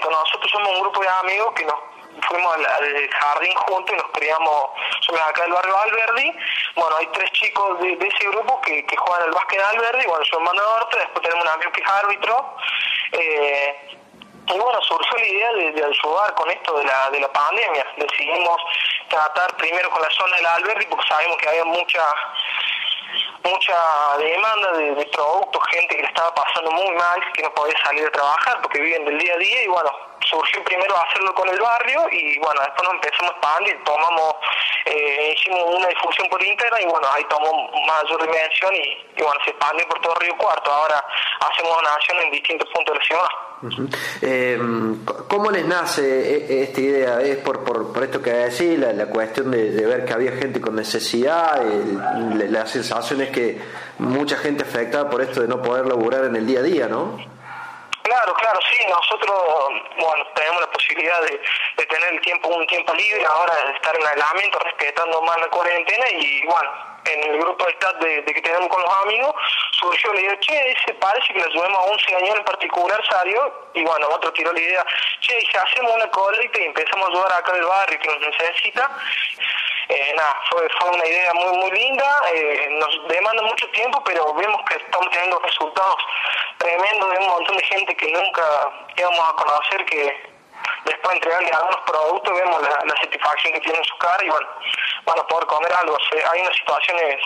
nosotros somos un grupo de amigos que nos fuimos al, jardín juntos y nos criamos, somos acá del barrio Alberdi, bueno, hay tres chicos de, ese grupo que, que juegan el básquet en Alberdi, bueno, yo en Mano Norte, después tenemos un amigo que es árbitro, eh, y bueno, surgió la idea de, ayudar con esto de la, de la pandemia. Decidimos tratar primero con la zona del albergue porque sabemos que había mucha mucha demanda de, productos, gente que le estaba pasando muy mal, que no podía salir a trabajar porque viven del día a día y bueno, surgió primero hacerlo con el barrio y bueno, después nos empezamos a expandir, tomamos, eh, hicimos una difusión por internet y bueno, ahí tomó mayor dimensión y, bueno, se expandió por todo Río Cuarto, ahora hacemos donación en distintos puntos de la ciudad. Eh, ¿Cómo les nace e, e, esta idea? ¿Es por, por, por esto que decís, la, la cuestión de, ver que había gente con necesidad? la sensación es que mucha gente afectada por esto de no poder laburar en el día a día, ¿no? Claro, claro, sí, nosotros, bueno, tenemos la posibilidad de, tener el tiempo, un tiempo libre, ahora de estar en aislamiento, respetando más la cuarentena y, bueno, en el grupo de chat de, que tenemos con los amigos, surgió la idea, che, se parece que le ayudemos a un señor en particular, salió, y bueno, otro tiró la idea, che, hacemos una colecta y empezamos a ayudar acá en el barrio que nos necesita, eh, nada, fue, fue una idea muy muy linda, eh, nos demanda mucho tiempo, pero vemos que estamos teniendo resultados tremendos de un montón de gente que nunca íbamos a conocer, que después de entregarle algunos productos vemos la, satisfacción que tiene en su cara y bueno, van poder comer algo. hay unas situaciones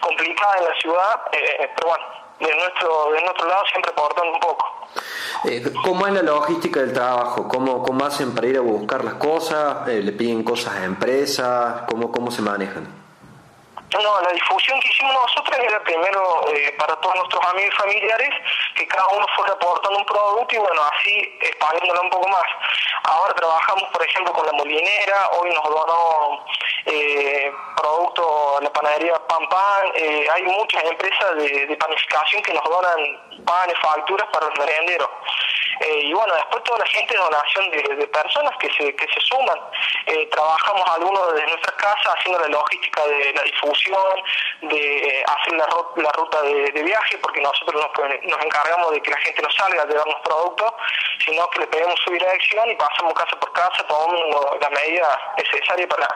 complicadas en la ciudad, eh, pero bueno, de nuestro, de nuestro lado siempre aportando un poco. Eh, ¿Cómo es la logística del trabajo? ¿Cómo, cómo hacen para ir a buscar las cosas? Eh, ¿Le piden cosas a empresas? ¿Cómo, cómo se manejan? No, la difusión que hicimos nosotros era primero eh, para todos nuestros amigos y familiares, que cada uno fuera aportando un producto y bueno, así expandiéndolo un poco más. Ahora trabajamos, por ejemplo, con la molinera, hoy nos donó eh, productos, la panadería Pan Pan, eh, hay muchas empresas de, de, panificación que nos donan panes, facturas para los merenderos. Eh, y bueno, después toda la gente, donación de, personas que se, que se suman. Eh, trabajamos algunos desde nuestras casas haciendo la logística de la difusión, de hacer la, la ruta de, viaje, porque nosotros nos, nos encargamos de que la gente no salga a llevarnos productos, sino que le pedimos su dirección y pasamos casa por casa tomando la medida necesaria para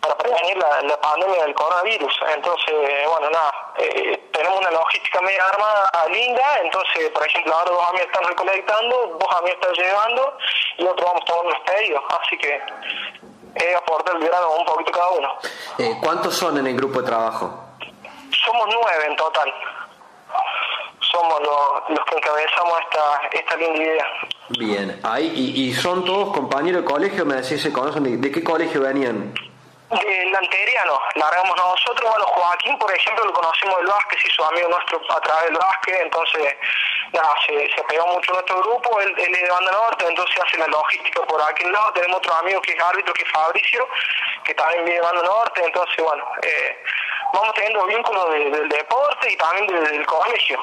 para prevenir la, pandemia del coronavirus. Entonces, bueno, nada, eh, tenemos una logística media armada linda, entonces, por ejemplo, ahora dos amigos están recolectando, dos amigos están llevando y otros vamos tomando los pedidos, así que es aportar el grano un poquito cada uno. Eh, ¿Cuántos son en el grupo de trabajo? Somos nueve en total. Somos los, los que encabezamos esta, esta linda idea. Bien, ahí, y, y son todos compañeros de colegio, me decís, se conocen, ¿de qué colegio venían? Del anteriano, largamos nosotros, bueno, Joaquín, por ejemplo, lo conocimos del básquet, y su amigo nuestro a través del básquet, entonces nada, se, se pegó mucho nuestro grupo, él, es de Banda Norte, entonces hace la logística por aquel lado, tenemos otro amigo que es árbitro, que es Fabricio, que también vive de Norte, entonces bueno, eh, vamos teniendo vínculos del deporte y también del colegio.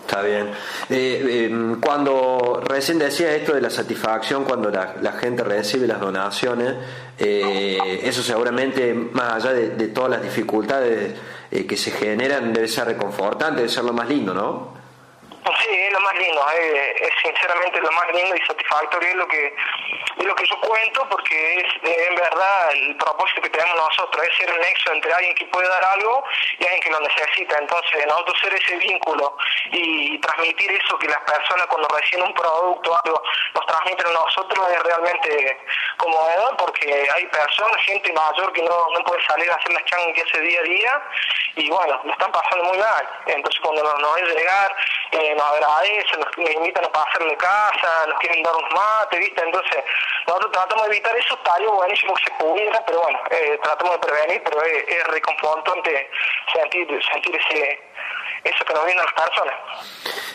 Está bien. Eh, em, cuando recién decía esto de la satisfacción, cuando la, gente recibe las donaciones, eh, eso seguramente, más allá de, todas las dificultades eh, que se generan, debe ser reconfortante, debe ser lo más lindo, ¿no? Sí, es lo más lindo, es sinceramente lo más lindo y satisfactorio es lo que es lo que yo cuento porque es en verdad el propósito que tenemos nosotros es ser el nexo entre alguien que puede dar algo y alguien que lo necesita, entonces nosotros ser ese vínculo y transmitir eso que las personas cuando reciben un producto o algo nos transmiten a nosotros es realmente conmovedor porque hay personas, gente mayor que no, no puede salir a hacer las changas que hace día a día y bueno, lo están pasando muy mal, entonces cuando nos, nos ven llegar eh, nos agradecen, nos, invitan a pasarle casa, nos quieren dar un mate, ¿viste? Entonces, nosotros tratamos de evitar eso, estaría buenísimo que se pudiera, pero bueno, eh, tratamos de prevenir, pero es, es reconfortante sentir, sentir ese eso que nos vienen las personas.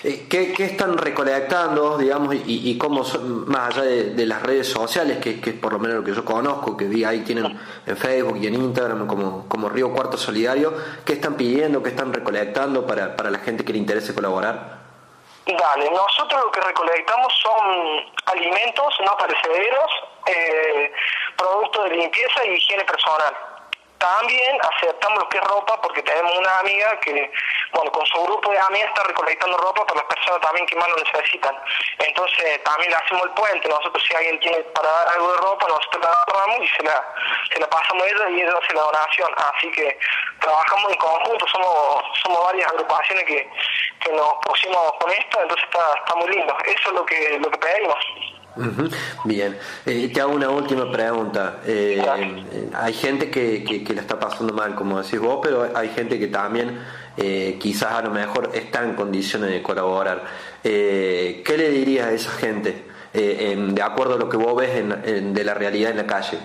Eh, ¿Qué, ¿Qué, están recolectando, digamos, y, y cómo son, más allá de, las redes sociales, que, que, por lo menos lo que yo conozco, que vi ahí tienen en Facebook y en Instagram como, como Río Cuarto Solidario, qué están pidiendo, qué están recolectando para, para la gente que le interese colaborar? Dale, nosotros lo que recolectamos son alimentos no perecederos, eh, productos de limpieza y higiene personal. también aceptamos lo que es ropa porque tenemos una amiga que, bueno, con su grupo de amigas está recolectando ropa para las personas también que más lo necesitan. Entonces también le hacemos el puente, nosotros si alguien tiene para dar algo de ropa, nosotros la agarramos y se la, se la pasamos a ella y ella hace la donación. Así que trabajamos en conjunto, somos, somos varias agrupaciones que, que nos pusimos con esto, entonces está, está muy lindo. Eso es lo que, lo que pedimos. Bien, eh, te hago una última pregunta. Eh, eh, hay gente que, que, la está pasando mal, como decís vos, pero hay gente que también quizás a lo mejor está en condiciones de colaborar. ¿Qué le dirías a esa gente de acuerdo a lo que vos ves de la realidad en la calle?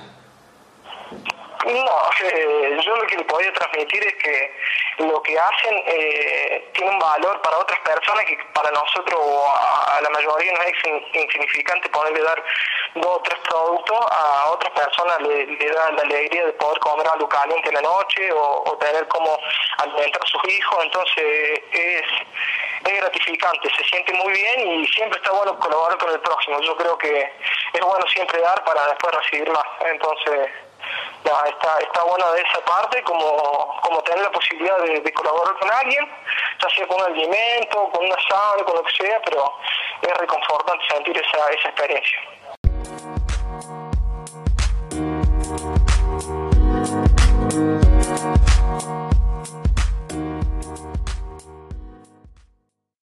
No, eh, yo lo que le podría transmitir es que lo que hacen eh, tiene un valor para otras personas que para nosotros o a, la mayoría no es insignificante poderle dar dos o tres productos, a otras personas le, da la alegría de poder comer algo caliente en la noche o, tener como alimentar a sus hijos, entonces es, es gratificante, se siente muy bien y siempre está bueno colaborar con el próximo. Yo creo que es bueno siempre dar para después recibir más, entonces está, está bueno de esa parte como, como tener la posibilidad de, colaborar con alguien, ya sea con un alimento, con una sábana, con lo que sea, pero es reconfortante sentir esa, esa experiencia.